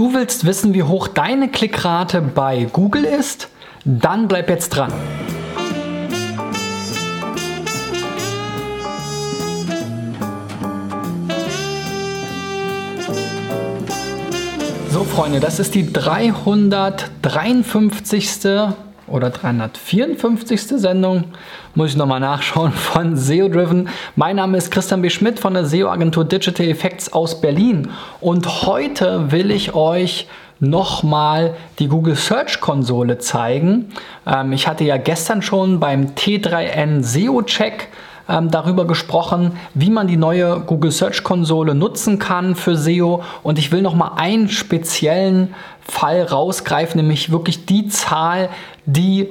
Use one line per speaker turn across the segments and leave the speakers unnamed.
du willst wissen, wie hoch deine Klickrate bei Google ist? Dann bleib jetzt dran. So Freunde, das ist die 353 oder 354. Sendung, muss ich nochmal nachschauen, von SEO Driven. Mein Name ist Christian B. Schmidt von der SEO-Agentur Digital Effects aus Berlin und heute will ich euch nochmal die Google Search Konsole zeigen. Ähm, ich hatte ja gestern schon beim T3N SEO Check ähm, darüber gesprochen, wie man die neue Google Search Konsole nutzen kann für SEO. Und ich will noch mal einen speziellen Fall rausgreifen, nämlich wirklich die Zahl, die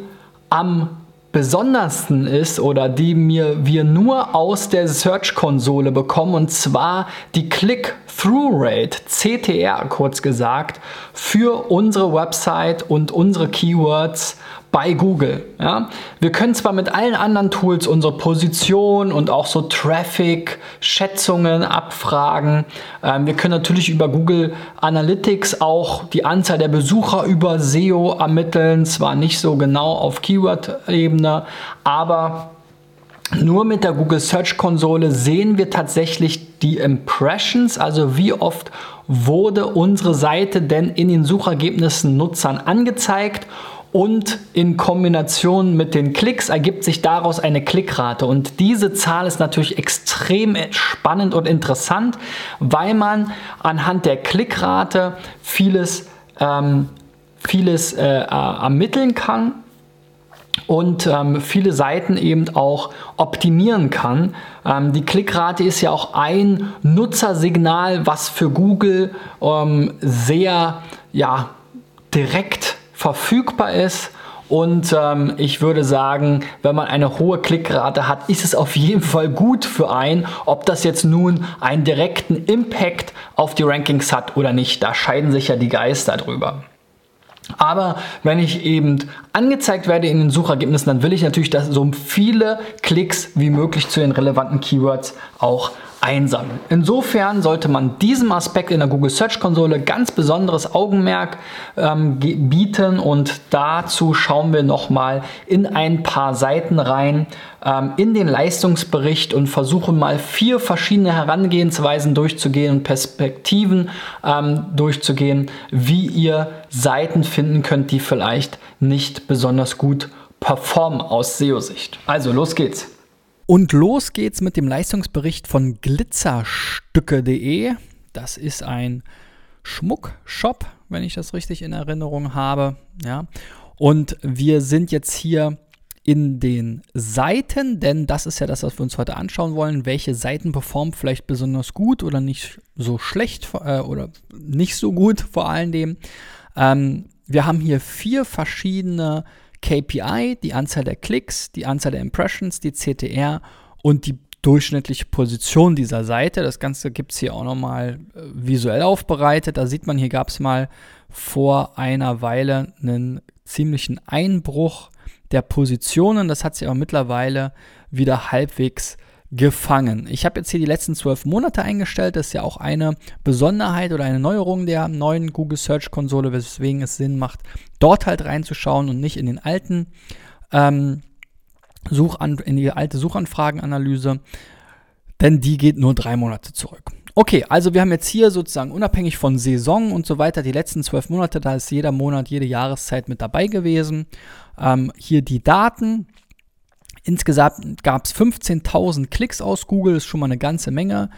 am besondersten ist oder die mir wir nur aus der Search Konsole bekommen und zwar die Click-Through Rate, CTR kurz gesagt, für unsere Website und unsere Keywords bei Google. Ja? Wir können zwar mit allen anderen Tools unsere Position und auch so Traffic-Schätzungen abfragen. Ähm, wir können natürlich über Google Analytics auch die Anzahl der Besucher über SEO ermitteln. Zwar nicht so genau auf Keyword-Ebene, aber nur mit der Google Search Konsole sehen wir tatsächlich die Impressions, also wie oft wurde unsere Seite denn in den Suchergebnissen Nutzern angezeigt und in Kombination mit den Klicks ergibt sich daraus eine Klickrate. Und diese Zahl ist natürlich extrem spannend und interessant, weil man anhand der Klickrate vieles, ähm, vieles äh, ermitteln kann und ähm, viele Seiten eben auch optimieren kann. Ähm, die Klickrate ist ja auch ein Nutzersignal, was für Google ähm, sehr ja, direkt verfügbar ist. Und ähm, ich würde sagen, wenn man eine hohe Klickrate hat, ist es auf jeden Fall gut für einen. Ob das jetzt nun einen direkten Impact auf die Rankings hat oder nicht, da scheiden sich ja die Geister drüber. Aber wenn ich eben angezeigt werde in den Suchergebnissen, dann will ich natürlich, dass so viele Klicks wie möglich zu den relevanten Keywords auch einsammeln. Insofern sollte man diesem Aspekt in der Google Search Konsole ganz besonderes Augenmerk ähm, bieten und dazu schauen wir nochmal in ein paar Seiten rein ähm, in den Leistungsbericht und versuchen mal vier verschiedene Herangehensweisen durchzugehen und Perspektiven ähm, durchzugehen, wie ihr Seiten finden könnt, die vielleicht nicht besonders gut performen aus SEO-Sicht. Also los geht's. Und los geht's mit dem Leistungsbericht von glitzerstücke.de. Das ist ein Schmuckshop, wenn ich das richtig in Erinnerung habe. Ja. Und wir sind jetzt hier in den Seiten, denn das ist ja das, was wir uns heute anschauen wollen. Welche Seiten performen vielleicht besonders gut oder nicht so schlecht äh, oder nicht so gut vor allen Dingen. Ähm, wir haben hier vier verschiedene KPI, die Anzahl der Klicks, die Anzahl der Impressions, die CTR und die durchschnittliche Position dieser Seite. Das Ganze gibt es hier auch nochmal äh, visuell aufbereitet. Da sieht man, hier gab es mal vor einer Weile einen ziemlichen Einbruch der Positionen. Das hat sich aber mittlerweile wieder halbwegs gefangen. Ich habe jetzt hier die letzten zwölf Monate eingestellt. Das ist ja auch eine Besonderheit oder eine Neuerung der neuen Google Search Konsole, weswegen es Sinn macht, dort halt reinzuschauen und nicht in den alten ähm, Suchan in die alte Suchanfragenanalyse, denn die geht nur drei Monate zurück. Okay, also wir haben jetzt hier sozusagen unabhängig von Saison und so weiter die letzten zwölf Monate, da ist jeder Monat, jede Jahreszeit mit dabei gewesen. Ähm, hier die Daten. Insgesamt gab es 15.000 Klicks aus Google, ist schon mal eine ganze Menge.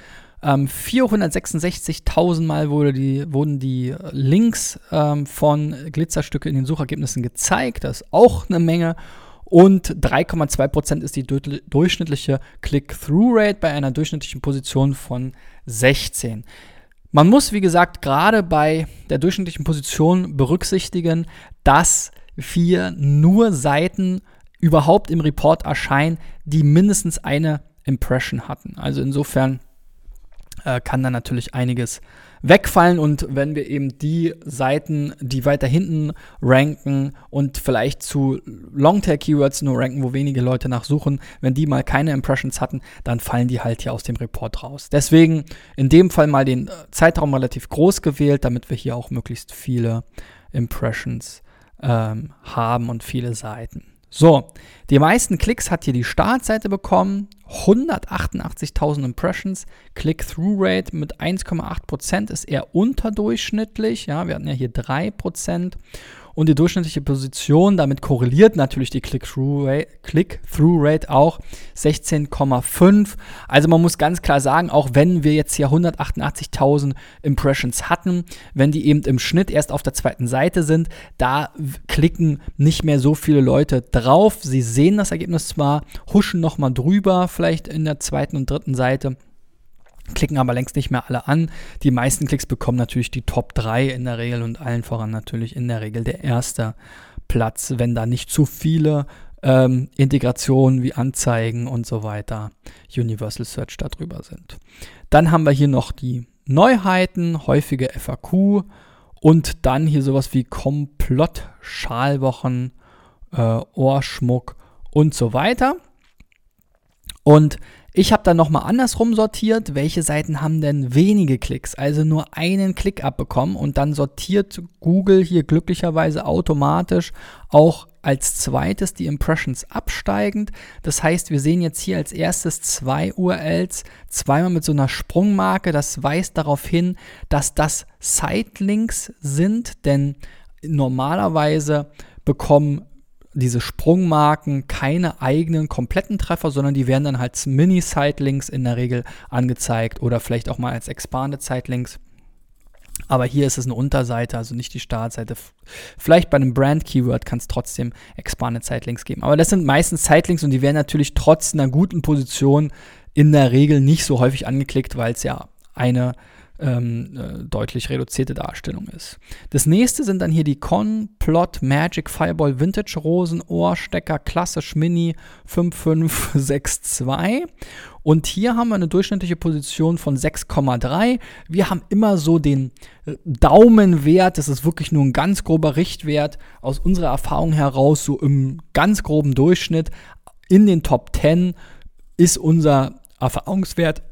Ähm, 466.000 Mal wurde die, wurden die Links ähm, von Glitzerstücke in den Suchergebnissen gezeigt, das ist auch eine Menge. Und 3,2% ist die durchschnittliche Click-Through-Rate bei einer durchschnittlichen Position von 16. Man muss, wie gesagt, gerade bei der durchschnittlichen Position berücksichtigen, dass wir nur Seiten überhaupt im Report erscheinen, die mindestens eine Impression hatten. Also insofern äh, kann da natürlich einiges wegfallen und wenn wir eben die Seiten, die weiter hinten ranken und vielleicht zu Longtail-Keywords nur ranken, wo wenige Leute nachsuchen, wenn die mal keine Impressions hatten, dann fallen die halt hier aus dem Report raus. Deswegen in dem Fall mal den äh, Zeitraum relativ groß gewählt, damit wir hier auch möglichst viele Impressions ähm, haben und viele Seiten. So, die meisten Klicks hat hier die Startseite bekommen. 188.000 Impressions. Click-Through-Rate mit 1,8% ist eher unterdurchschnittlich. Ja, wir hatten ja hier 3% und die durchschnittliche Position. Damit korreliert natürlich die Click-Through-Rate Click auch 16,5. Also man muss ganz klar sagen, auch wenn wir jetzt hier 188.000 Impressions hatten, wenn die eben im Schnitt erst auf der zweiten Seite sind, da klicken nicht mehr so viele Leute drauf. Sie sehen das Ergebnis zwar, huschen nochmal drüber, vielleicht in der zweiten und dritten Seite klicken aber längst nicht mehr alle an. Die meisten Klicks bekommen natürlich die Top 3 in der Regel und allen voran natürlich in der Regel der erste Platz, wenn da nicht zu viele ähm, Integrationen wie Anzeigen und so weiter, Universal Search darüber sind. Dann haben wir hier noch die Neuheiten, häufige FAQ und dann hier sowas wie Komplott, Schalwochen, äh, Ohrschmuck und so weiter. Und ich habe dann nochmal andersrum sortiert, welche Seiten haben denn wenige Klicks, also nur einen Klick abbekommen und dann sortiert Google hier glücklicherweise automatisch auch als zweites die Impressions absteigend. Das heißt, wir sehen jetzt hier als erstes zwei URLs, zweimal mit so einer Sprungmarke. Das weist darauf hin, dass das Sitelinks sind, denn normalerweise bekommen diese Sprungmarken keine eigenen kompletten Treffer, sondern die werden dann als Mini-Sitelinks in der Regel angezeigt oder vielleicht auch mal als Expanded Sitelinks. Aber hier ist es eine Unterseite, also nicht die Startseite. Vielleicht bei einem Brand-Keyword kann es trotzdem Expanded Sitelinks geben. Aber das sind meistens Sitelinks und die werden natürlich trotz einer guten Position in der Regel nicht so häufig angeklickt, weil es ja eine ähm, äh, deutlich reduzierte Darstellung ist. Das nächste sind dann hier die Complot Magic Fireball Vintage Rosenohrstecker Klassisch Mini 5562. Und hier haben wir eine durchschnittliche Position von 6,3. Wir haben immer so den äh, Daumenwert, das ist wirklich nur ein ganz grober Richtwert aus unserer Erfahrung heraus, so im ganz groben Durchschnitt. In den Top 10 ist unser Erfahrungswert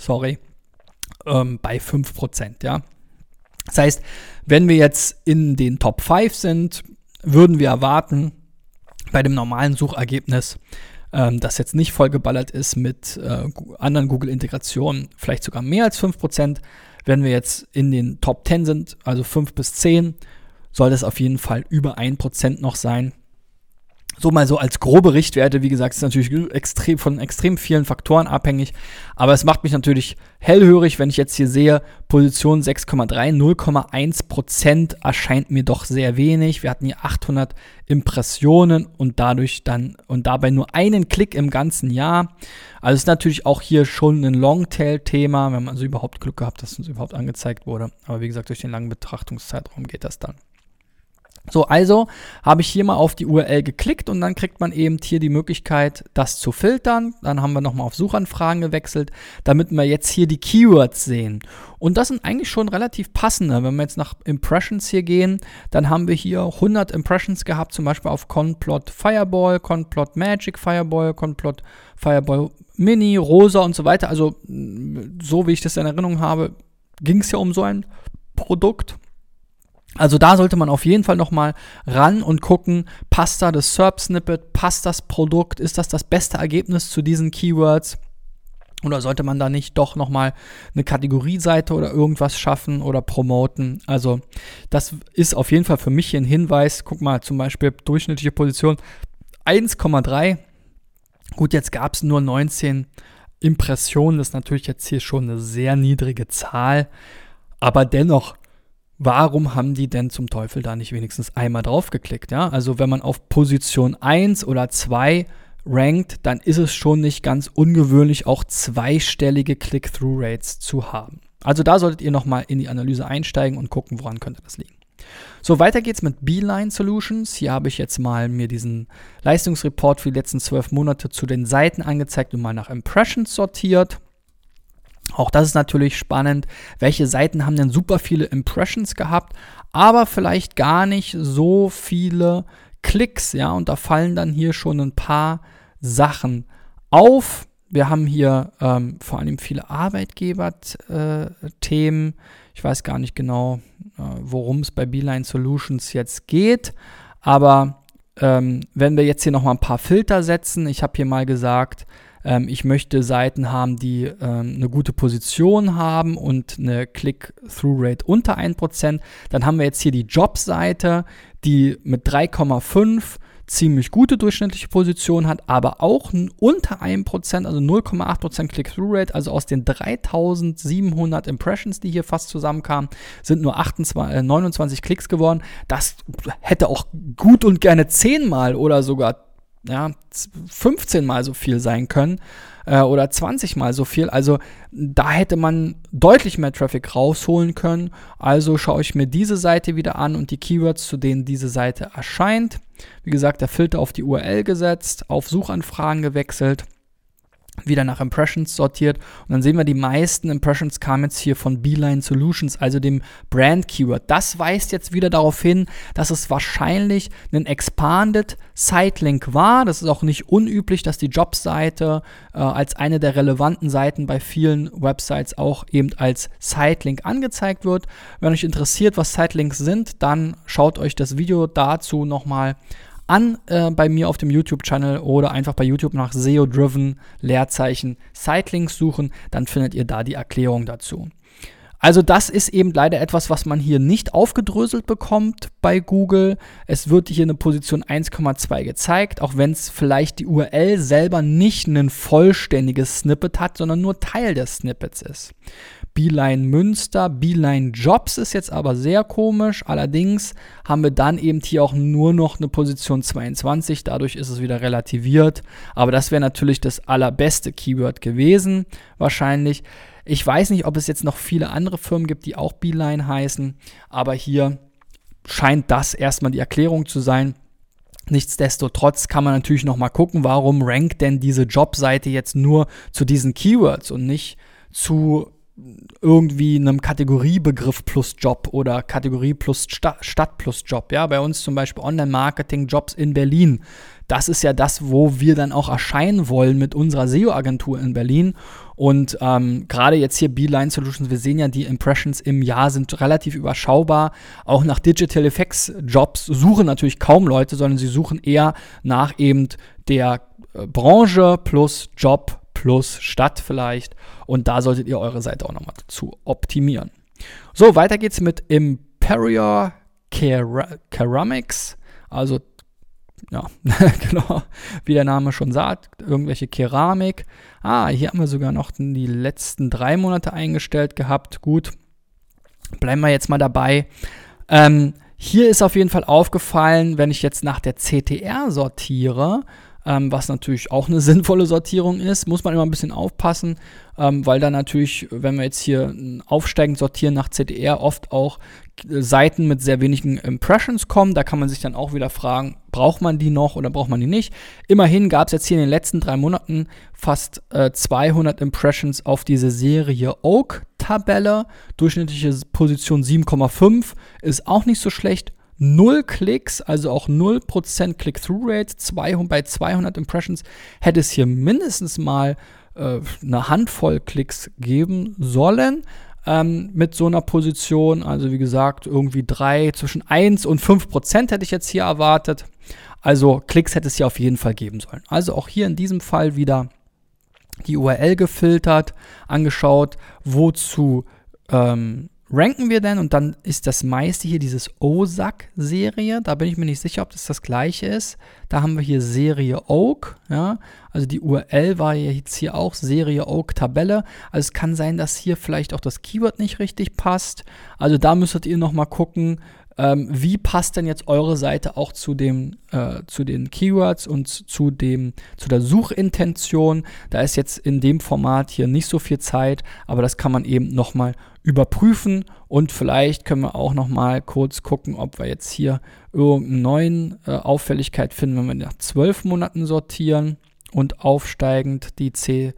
sorry, ähm, bei 5%, ja. Das heißt, wenn wir jetzt in den Top 5 sind, würden wir erwarten, bei dem normalen Suchergebnis, ähm, das jetzt nicht vollgeballert ist mit äh, anderen Google-Integrationen, vielleicht sogar mehr als 5%. Wenn wir jetzt in den Top 10 sind, also 5 bis 10, soll das auf jeden Fall über 1% noch sein. So mal so als grobe Richtwerte, wie gesagt, ist natürlich extrem, von extrem vielen Faktoren abhängig. Aber es macht mich natürlich hellhörig, wenn ich jetzt hier sehe, Position 6,3, 0,1 Prozent erscheint mir doch sehr wenig. Wir hatten hier 800 Impressionen und dadurch dann und dabei nur einen Klick im ganzen Jahr. Also ist natürlich auch hier schon ein Longtail-Thema. Wir haben also überhaupt Glück gehabt, dass uns überhaupt angezeigt wurde. Aber wie gesagt, durch den langen Betrachtungszeitraum geht das dann. So, also habe ich hier mal auf die URL geklickt und dann kriegt man eben hier die Möglichkeit, das zu filtern. Dann haben wir nochmal auf Suchanfragen gewechselt, damit wir jetzt hier die Keywords sehen. Und das sind eigentlich schon relativ passende. Wenn wir jetzt nach Impressions hier gehen, dann haben wir hier 100 Impressions gehabt, zum Beispiel auf Complot Fireball, Complot Magic Fireball, Complot Fireball Mini, Rosa und so weiter. Also, so wie ich das in Erinnerung habe, ging es ja um so ein Produkt. Also da sollte man auf jeden Fall nochmal ran und gucken, passt da das SERP-Snippet, passt das Produkt, ist das das beste Ergebnis zu diesen Keywords? Oder sollte man da nicht doch nochmal eine Kategorieseite oder irgendwas schaffen oder promoten? Also das ist auf jeden Fall für mich hier ein Hinweis. Guck mal, zum Beispiel durchschnittliche Position 1,3. Gut, jetzt gab es nur 19 Impressionen. Das ist natürlich jetzt hier schon eine sehr niedrige Zahl. Aber dennoch warum haben die denn zum Teufel da nicht wenigstens einmal draufgeklickt? Ja? Also wenn man auf Position 1 oder 2 rankt, dann ist es schon nicht ganz ungewöhnlich, auch zweistellige Click-Through-Rates zu haben. Also da solltet ihr nochmal in die Analyse einsteigen und gucken, woran könnte das liegen. So, weiter geht's mit Beeline Solutions. Hier habe ich jetzt mal mir diesen Leistungsreport für die letzten zwölf Monate zu den Seiten angezeigt und mal nach Impressions sortiert. Auch das ist natürlich spannend. Welche Seiten haben denn super viele Impressions gehabt, aber vielleicht gar nicht so viele Klicks, ja, und da fallen dann hier schon ein paar Sachen auf. Wir haben hier ähm, vor allem viele Arbeitgeber-Themen. Ich weiß gar nicht genau, äh, worum es bei Beeline Solutions jetzt geht, aber ähm, wenn wir jetzt hier nochmal ein paar Filter setzen, ich habe hier mal gesagt, ähm, ich möchte Seiten haben, die ähm, eine gute Position haben und eine Click-Through-Rate unter 1%. Dann haben wir jetzt hier die Jobseite, die mit 3,5 ziemlich gute durchschnittliche Position hat, aber auch unter 1%, also 0,8% Click-Through-Rate, also aus den 3700 Impressions, die hier fast zusammenkamen, sind nur 28, äh, 29 Klicks geworden. Das hätte auch gut und gerne 10 mal oder sogar ja, 15 mal so viel sein können äh, oder 20 mal so viel. Also da hätte man deutlich mehr Traffic rausholen können. Also schaue ich mir diese Seite wieder an und die Keywords, zu denen diese Seite erscheint. Wie gesagt, der Filter auf die URL gesetzt, auf Suchanfragen gewechselt wieder nach Impressions sortiert und dann sehen wir, die meisten Impressions kamen jetzt hier von Beeline Solutions, also dem Brand Keyword. Das weist jetzt wieder darauf hin, dass es wahrscheinlich ein Expanded Sitelink war. Das ist auch nicht unüblich, dass die Jobseite äh, als eine der relevanten Seiten bei vielen Websites auch eben als Sitelink angezeigt wird. Wenn euch interessiert, was Sitelinks sind, dann schaut euch das Video dazu nochmal an äh, bei mir auf dem YouTube-Channel oder einfach bei YouTube nach SEO-Driven Leerzeichen Sitelinks suchen, dann findet ihr da die Erklärung dazu. Also das ist eben leider etwas, was man hier nicht aufgedröselt bekommt bei Google. Es wird hier eine Position 1,2 gezeigt, auch wenn es vielleicht die URL selber nicht ein vollständiges Snippet hat, sondern nur Teil des Snippets ist. Beeline Münster. Beeline Jobs ist jetzt aber sehr komisch. Allerdings haben wir dann eben hier auch nur noch eine Position 22. Dadurch ist es wieder relativiert. Aber das wäre natürlich das allerbeste Keyword gewesen, wahrscheinlich. Ich weiß nicht, ob es jetzt noch viele andere Firmen gibt, die auch Beeline heißen. Aber hier scheint das erstmal die Erklärung zu sein. Nichtsdestotrotz kann man natürlich noch mal gucken, warum rankt denn diese Jobseite jetzt nur zu diesen Keywords und nicht zu irgendwie einem Kategoriebegriff plus Job oder Kategorie plus Sta Stadt plus Job. Ja, bei uns zum Beispiel Online-Marketing-Jobs in Berlin. Das ist ja das, wo wir dann auch erscheinen wollen mit unserer SEO-Agentur in Berlin. Und ähm, gerade jetzt hier Beeline Solutions, wir sehen ja, die Impressions im Jahr sind relativ überschaubar. Auch nach Digital Effects Jobs suchen natürlich kaum Leute, sondern sie suchen eher nach eben der äh, Branche plus Job plus Stadt vielleicht. Und da solltet ihr eure Seite auch nochmal zu optimieren. So, weiter geht's mit Imperial Ceramics. Also, ja, genau, wie der Name schon sagt, irgendwelche Keramik. Ah, hier haben wir sogar noch die letzten drei Monate eingestellt gehabt. Gut, bleiben wir jetzt mal dabei. Ähm, hier ist auf jeden Fall aufgefallen, wenn ich jetzt nach der CTR sortiere, ähm, was natürlich auch eine sinnvolle Sortierung ist. Muss man immer ein bisschen aufpassen, ähm, weil dann natürlich, wenn wir jetzt hier aufsteigend sortieren nach CTR, oft auch Seiten mit sehr wenigen Impressions kommen. Da kann man sich dann auch wieder fragen, braucht man die noch oder braucht man die nicht? Immerhin gab es jetzt hier in den letzten drei Monaten fast äh, 200 Impressions auf diese Serie Oak-Tabelle. Durchschnittliche Position 7,5 ist auch nicht so schlecht. 0 Klicks, also auch 0% Click-Through-Rate. Bei 200 Impressions hätte es hier mindestens mal äh, eine Handvoll Klicks geben sollen. Ähm, mit so einer Position, also wie gesagt, irgendwie drei, zwischen 1 und 5% hätte ich jetzt hier erwartet. Also Klicks hätte es hier auf jeden Fall geben sollen. Also auch hier in diesem Fall wieder die URL gefiltert, angeschaut, wozu ähm, ranken wir denn? Und dann ist das meiste hier dieses OSAC-Serie. Da bin ich mir nicht sicher, ob das das gleiche ist. Da haben wir hier Serie Oak. Ja? Also die URL war jetzt hier auch Serie Oak Tabelle. Also es kann sein, dass hier vielleicht auch das Keyword nicht richtig passt. Also da müsstet ihr nochmal gucken, ähm, wie passt denn jetzt eure Seite auch zu, dem, äh, zu den Keywords und zu, dem, zu der Suchintention? Da ist jetzt in dem Format hier nicht so viel Zeit, aber das kann man eben nochmal überprüfen und vielleicht können wir auch nochmal kurz gucken, ob wir jetzt hier irgendeine neue äh, Auffälligkeit finden, wenn wir nach zwölf Monaten sortieren und aufsteigend die C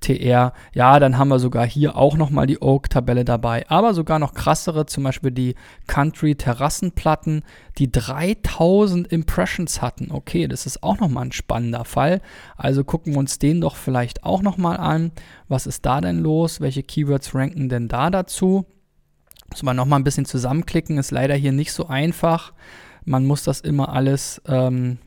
TR. Ja, dann haben wir sogar hier auch nochmal die Oak-Tabelle dabei, aber sogar noch krassere, zum Beispiel die Country-Terrassenplatten, die 3000 Impressions hatten. Okay, das ist auch nochmal ein spannender Fall. Also gucken wir uns den doch vielleicht auch nochmal an. Was ist da denn los? Welche Keywords ranken denn da dazu? Muss man nochmal ein bisschen zusammenklicken, ist leider hier nicht so einfach. Man muss das immer alles ähm,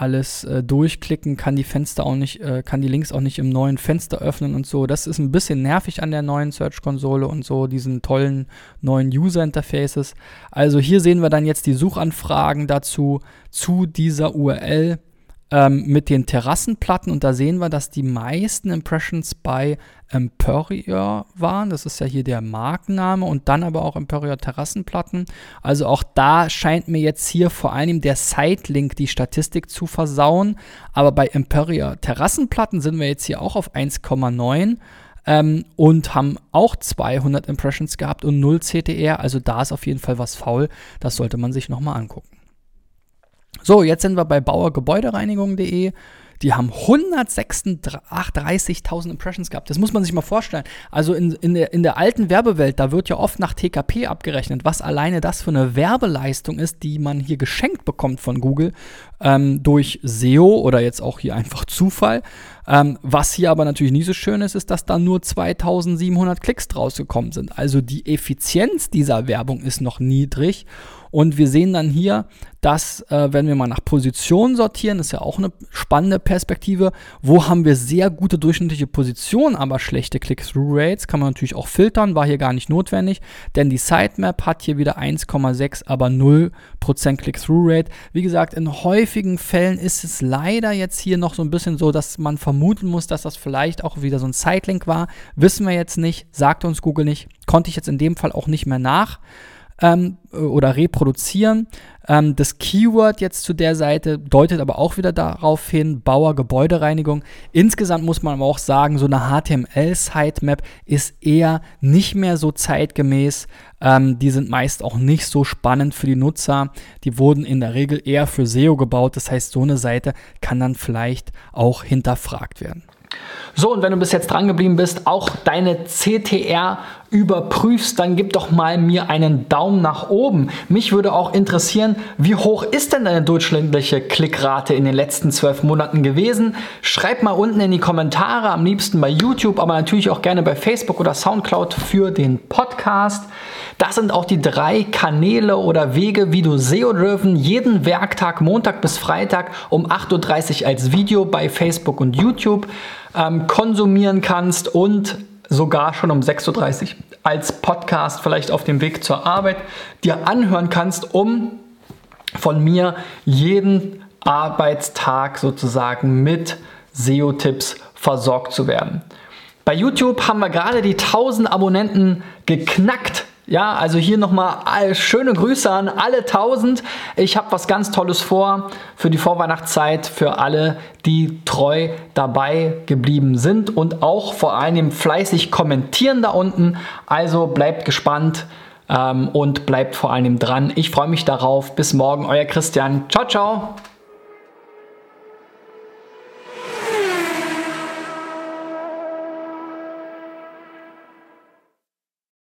alles äh, durchklicken, kann die Fenster auch nicht, äh, kann die Links auch nicht im neuen Fenster öffnen und so. Das ist ein bisschen nervig an der neuen Search-Konsole und so, diesen tollen neuen User-Interfaces. Also hier sehen wir dann jetzt die Suchanfragen dazu, zu dieser URL ähm, mit den Terrassenplatten und da sehen wir, dass die meisten Impressions bei Emporior waren. Das ist ja hier der Markenname und dann aber auch Emporior Terrassenplatten. Also auch da scheint mir jetzt hier vor allem der Sitelink die Statistik zu versauen. Aber bei Emporior Terrassenplatten sind wir jetzt hier auch auf 1,9. Ähm, und haben auch 200 Impressions gehabt und 0 CTR. Also da ist auf jeden Fall was faul. Das sollte man sich nochmal angucken. So, jetzt sind wir bei bauergebäudereinigung.de. Die haben 136.000 Impressions gehabt. Das muss man sich mal vorstellen. Also in, in, der, in der alten Werbewelt, da wird ja oft nach TKP abgerechnet, was alleine das für eine Werbeleistung ist, die man hier geschenkt bekommt von Google ähm, durch SEO oder jetzt auch hier einfach Zufall. Ähm, was hier aber natürlich nicht so schön ist, ist, dass da nur 2700 Klicks draus gekommen sind. Also die Effizienz dieser Werbung ist noch niedrig. Und wir sehen dann hier, dass, äh, wenn wir mal nach Position sortieren, ist ja auch eine spannende Perspektive, wo haben wir sehr gute durchschnittliche Positionen, aber schlechte Click-Through-Rates, kann man natürlich auch filtern, war hier gar nicht notwendig, denn die Sitemap hat hier wieder 1,6, aber 0% Click-Through-Rate. Wie gesagt, in häufigen Fällen ist es leider jetzt hier noch so ein bisschen so, dass man vermuten muss, dass das vielleicht auch wieder so ein Sidelink war. Wissen wir jetzt nicht, sagt uns Google nicht, konnte ich jetzt in dem Fall auch nicht mehr nach ähm, oder reproduzieren. Ähm, das Keyword jetzt zu der Seite deutet aber auch wieder darauf hin, Bauer Gebäudereinigung. Insgesamt muss man aber auch sagen, so eine HTML-Sitemap ist eher nicht mehr so zeitgemäß. Ähm, die sind meist auch nicht so spannend für die Nutzer. Die wurden in der Regel eher für SEO gebaut. Das heißt, so eine Seite kann dann vielleicht auch hinterfragt werden. So, und wenn du bis jetzt dran geblieben bist, auch deine CTR überprüfst, dann gib doch mal mir einen Daumen nach oben. Mich würde auch interessieren, wie hoch ist denn deine durchschnittliche Klickrate in den letzten zwölf Monaten gewesen? Schreib mal unten in die Kommentare, am liebsten bei YouTube, aber natürlich auch gerne bei Facebook oder Soundcloud für den Podcast. Das sind auch die drei Kanäle oder Wege, wie du SEO-Driven jeden Werktag, Montag bis Freitag um 8.30 Uhr als Video bei Facebook und YouTube ähm, konsumieren kannst und sogar schon um 6.30 Uhr als Podcast vielleicht auf dem Weg zur Arbeit dir anhören kannst, um von mir jeden Arbeitstag sozusagen mit SEO-Tipps versorgt zu werden. Bei YouTube haben wir gerade die 1000 Abonnenten geknackt. Ja, also hier nochmal schöne Grüße an alle 1000. Ich habe was ganz Tolles vor für die Vorweihnachtszeit, für alle, die treu dabei geblieben sind und auch vor allem fleißig kommentieren da unten. Also bleibt gespannt ähm, und bleibt vor allem dran. Ich freue mich darauf. Bis morgen, euer Christian. Ciao, ciao.